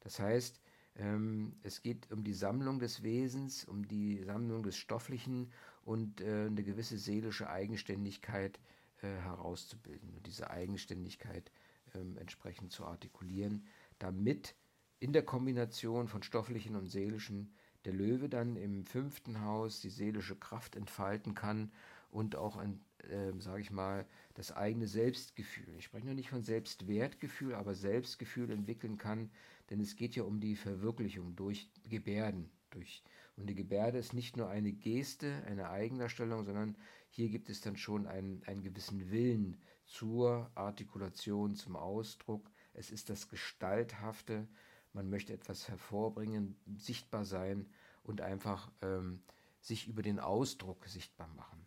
Das heißt, ähm, es geht um die Sammlung des Wesens, um die Sammlung des Stofflichen und äh, eine gewisse seelische Eigenständigkeit äh, herauszubilden und diese Eigenständigkeit ähm, entsprechend zu artikulieren, damit in der Kombination von stofflichen und seelischen der Löwe dann im fünften Haus die seelische Kraft entfalten kann und auch äh, sage ich mal, das eigene Selbstgefühl. Ich spreche noch nicht von Selbstwertgefühl, aber Selbstgefühl entwickeln kann, denn es geht ja um die Verwirklichung durch Gebärden. Durch, und die Gebärde ist nicht nur eine Geste, eine Eigendarstellung, sondern hier gibt es dann schon einen, einen gewissen Willen zur Artikulation, zum Ausdruck. Es ist das Gestalthafte. Man möchte etwas hervorbringen, sichtbar sein und einfach ähm, sich über den Ausdruck sichtbar machen.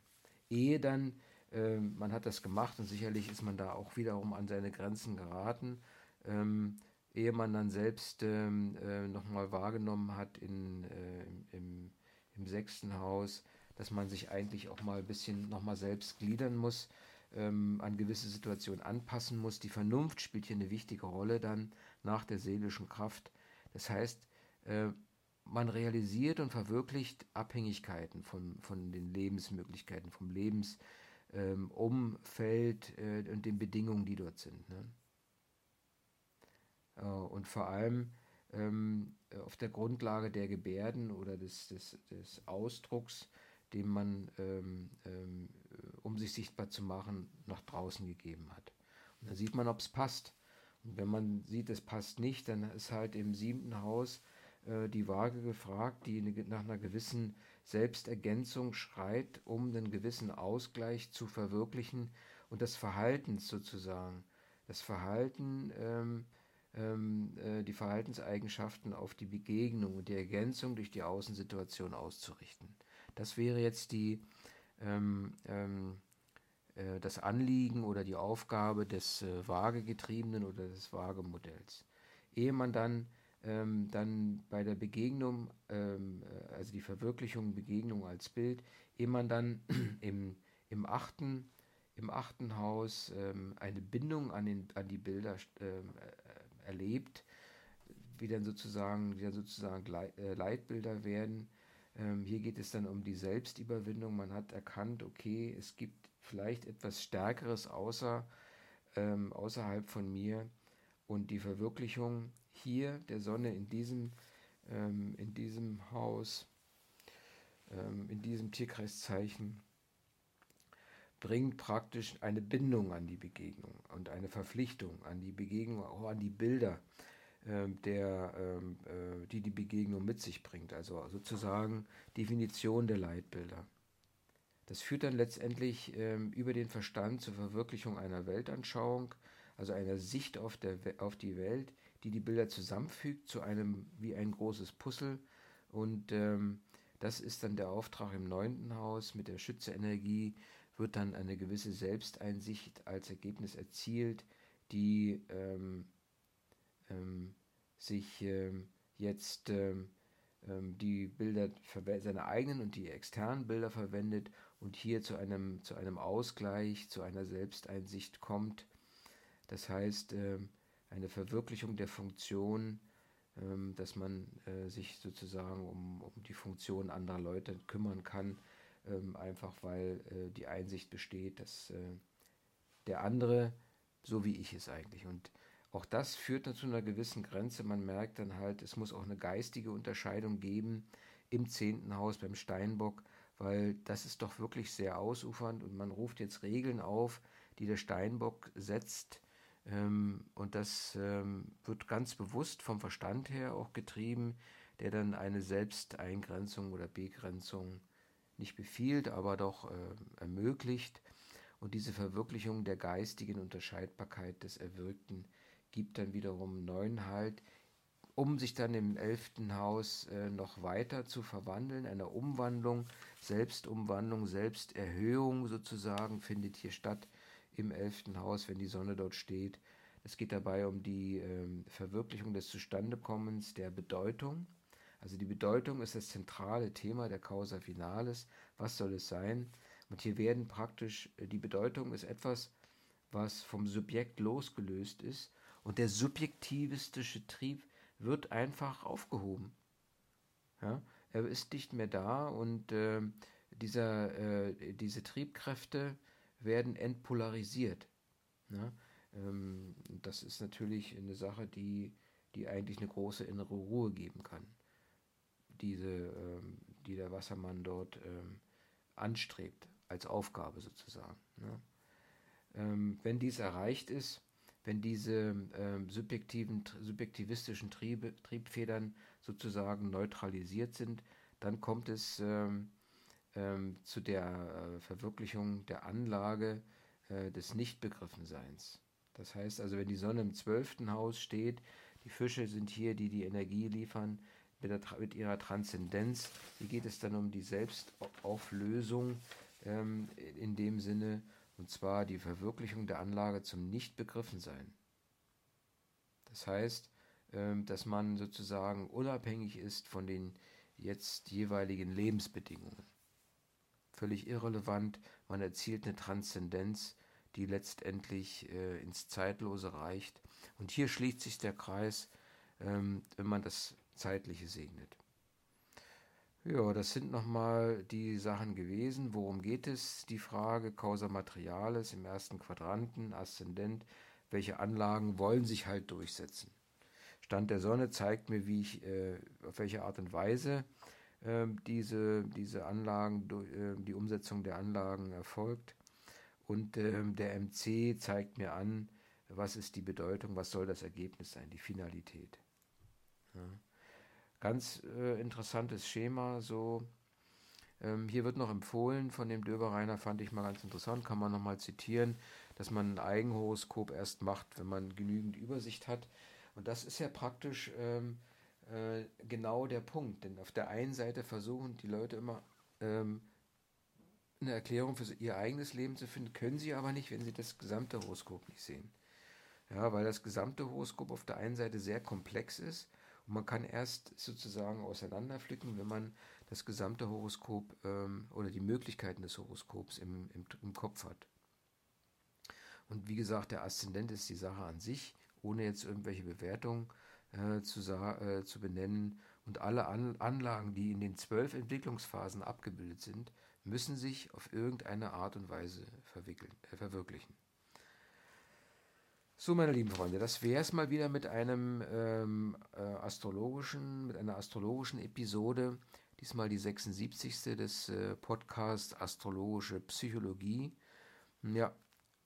Ehe dann, ähm, man hat das gemacht und sicherlich ist man da auch wiederum an seine Grenzen geraten, ähm, ehe man dann selbst ähm, äh, nochmal wahrgenommen hat in, äh, im, im sechsten Haus, dass man sich eigentlich auch mal ein bisschen nochmal selbst gliedern muss, ähm, an gewisse Situationen anpassen muss. Die Vernunft spielt hier eine wichtige Rolle dann nach der seelischen Kraft. Das heißt, äh, man realisiert und verwirklicht Abhängigkeiten von, von den Lebensmöglichkeiten, vom Lebensumfeld ähm, äh, und den Bedingungen, die dort sind. Ne? Äh, und vor allem ähm, auf der Grundlage der Gebärden oder des, des, des Ausdrucks den man, ähm, ähm, um sich sichtbar zu machen, nach draußen gegeben hat. Und dann sieht man, ob es passt. Wenn man sieht, es passt nicht, dann ist halt im siebten Haus äh, die Waage gefragt, die nach einer gewissen Selbstergänzung schreit, um einen gewissen Ausgleich zu verwirklichen und das Verhalten sozusagen. Das Verhalten, ähm, ähm, äh, die Verhaltenseigenschaften auf die Begegnung und die Ergänzung durch die Außensituation auszurichten. Das wäre jetzt die, ähm, ähm, äh, das Anliegen oder die Aufgabe des äh, Waagegetriebenen oder des Waagemodells. Ehe man dann, ähm, dann bei der Begegnung, ähm, äh, also die Verwirklichung, Begegnung als Bild, ehe man dann [clears throat] im, im achten im achten Haus ähm, eine Bindung an, den, an die Bilder ähm, äh, erlebt, wie dann sozusagen, wie dann sozusagen äh, Leitbilder werden. Ähm, hier geht es dann um die Selbstüberwindung. Man hat erkannt, okay, es gibt vielleicht etwas Stärkeres außer, ähm, außerhalb von mir und die Verwirklichung hier der Sonne in diesem, ähm, in diesem Haus, ähm, in diesem Tierkreiszeichen bringt praktisch eine Bindung an die Begegnung und eine Verpflichtung an die Begegnung, auch an die Bilder, der, äh, die die Begegnung mit sich bringt. Also sozusagen Definition der Leitbilder. Das führt dann letztendlich ähm, über den Verstand zur Verwirklichung einer Weltanschauung, also einer Sicht auf, der, auf die Welt, die die Bilder zusammenfügt zu einem wie ein großes Puzzle. Und ähm, das ist dann der Auftrag im neunten Haus mit der Schützerenergie, wird dann eine gewisse Selbsteinsicht als Ergebnis erzielt, die ähm, ähm, sich ähm, jetzt ähm, ähm, die Bilder, seine eigenen und die externen Bilder verwendet und hier zu einem, zu einem Ausgleich, zu einer Selbsteinsicht kommt. Das heißt, ähm, eine Verwirklichung der Funktion, dass man äh, sich sozusagen um, um die Funktion anderer Leute kümmern kann, einfach weil äh, die Einsicht besteht, dass äh, der andere so wie ich es eigentlich. Und auch das führt dann zu einer gewissen Grenze. Man merkt dann halt, es muss auch eine geistige Unterscheidung geben im zehnten Haus beim Steinbock, weil das ist doch wirklich sehr ausufernd und man ruft jetzt Regeln auf, die der Steinbock setzt. Ähm, und das ähm, wird ganz bewusst vom Verstand her auch getrieben, der dann eine Selbsteingrenzung oder Begrenzung nicht befiehlt, aber doch äh, ermöglicht und diese Verwirklichung der geistigen Unterscheidbarkeit des Erwirkten gibt dann wiederum neuen Halt, um sich dann im elften Haus äh, noch weiter zu verwandeln. Eine Umwandlung, Selbstumwandlung, Selbsterhöhung sozusagen findet hier statt im elften Haus, wenn die Sonne dort steht. Es geht dabei um die äh, Verwirklichung des Zustandekommens der Bedeutung. Also die Bedeutung ist das zentrale Thema der Causa Finalis. Was soll es sein? Und hier werden praktisch, äh, die Bedeutung ist etwas, was vom Subjekt losgelöst ist und der subjektivistische Trieb wird einfach aufgehoben. Ja? Er ist nicht mehr da und äh, dieser, äh, diese Triebkräfte werden entpolarisiert. Ja? Ähm, das ist natürlich eine Sache, die, die eigentlich eine große innere Ruhe geben kann. Diese, ähm, die der Wassermann dort ähm, anstrebt, als Aufgabe sozusagen. Ne? Wenn dies erreicht ist, wenn diese ähm, subjektiven, subjektivistischen Triebe, Triebfedern sozusagen neutralisiert sind, dann kommt es ähm, ähm, zu der äh, Verwirklichung der Anlage äh, des Nichtbegriffenseins. Das heißt also, wenn die Sonne im zwölften Haus steht, die Fische sind hier, die die Energie liefern, mit, der, mit ihrer Transzendenz. Hier geht es dann um die Selbstauflösung ähm, in dem Sinne, und zwar die Verwirklichung der Anlage zum Nichtbegriffensein. Das heißt, ähm, dass man sozusagen unabhängig ist von den jetzt jeweiligen Lebensbedingungen. Völlig irrelevant, man erzielt eine Transzendenz, die letztendlich äh, ins Zeitlose reicht. Und hier schließt sich der Kreis, ähm, wenn man das Zeitliche segnet. Ja, das sind nochmal die Sachen gewesen. Worum geht es? Die Frage Causa Materialis im ersten Quadranten, Aszendent. Welche Anlagen wollen sich halt durchsetzen? Stand der Sonne zeigt mir, wie ich, äh, auf welche Art und Weise äh, diese, diese Anlagen, äh, die Umsetzung der Anlagen erfolgt. Und ähm, der MC zeigt mir an, was ist die Bedeutung, was soll das Ergebnis sein, die Finalität. Ja. Ganz äh, interessantes Schema, so. Ähm, hier wird noch empfohlen von dem Döbereiner, fand ich mal ganz interessant, kann man nochmal zitieren, dass man ein Eigenhoroskop erst macht, wenn man genügend Übersicht hat. Und das ist ja praktisch ähm, äh, genau der Punkt, denn auf der einen Seite versuchen die Leute immer ähm, eine Erklärung für ihr eigenes Leben zu finden, können sie aber nicht, wenn sie das gesamte Horoskop nicht sehen. Ja, weil das gesamte Horoskop auf der einen Seite sehr komplex ist und man kann erst sozusagen auseinanderpflücken, wenn man das gesamte Horoskop ähm, oder die Möglichkeiten des Horoskops im, im, im Kopf hat. Und wie gesagt, der Aszendent ist die Sache an sich, ohne jetzt irgendwelche Bewertungen äh, zu, äh, zu benennen. Und alle an Anlagen, die in den zwölf Entwicklungsphasen abgebildet sind, müssen sich auf irgendeine Art und Weise äh, verwirklichen. So, meine lieben Freunde, das wäre es mal wieder mit einem ähm, äh, astrologischen, mit einer astrologischen Episode. Diesmal die 76. des äh, Podcasts Astrologische Psychologie. Ja,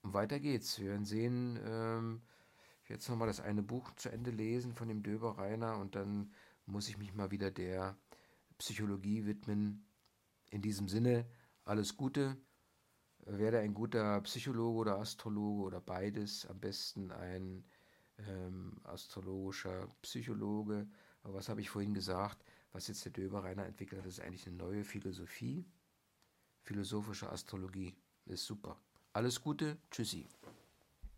weiter geht's. Wir werden sehen, ähm, jetzt nochmal das eine Buch zu Ende lesen von dem Döber Rainer und dann muss ich mich mal wieder der Psychologie widmen. In diesem Sinne, alles Gute werde ein guter Psychologe oder Astrologe oder beides, am besten ein ähm, astrologischer Psychologe. Aber was habe ich vorhin gesagt? Was jetzt der Döber Rainer entwickelt hat, ist eigentlich eine neue Philosophie. Philosophische Astrologie ist super. Alles Gute, tschüssi.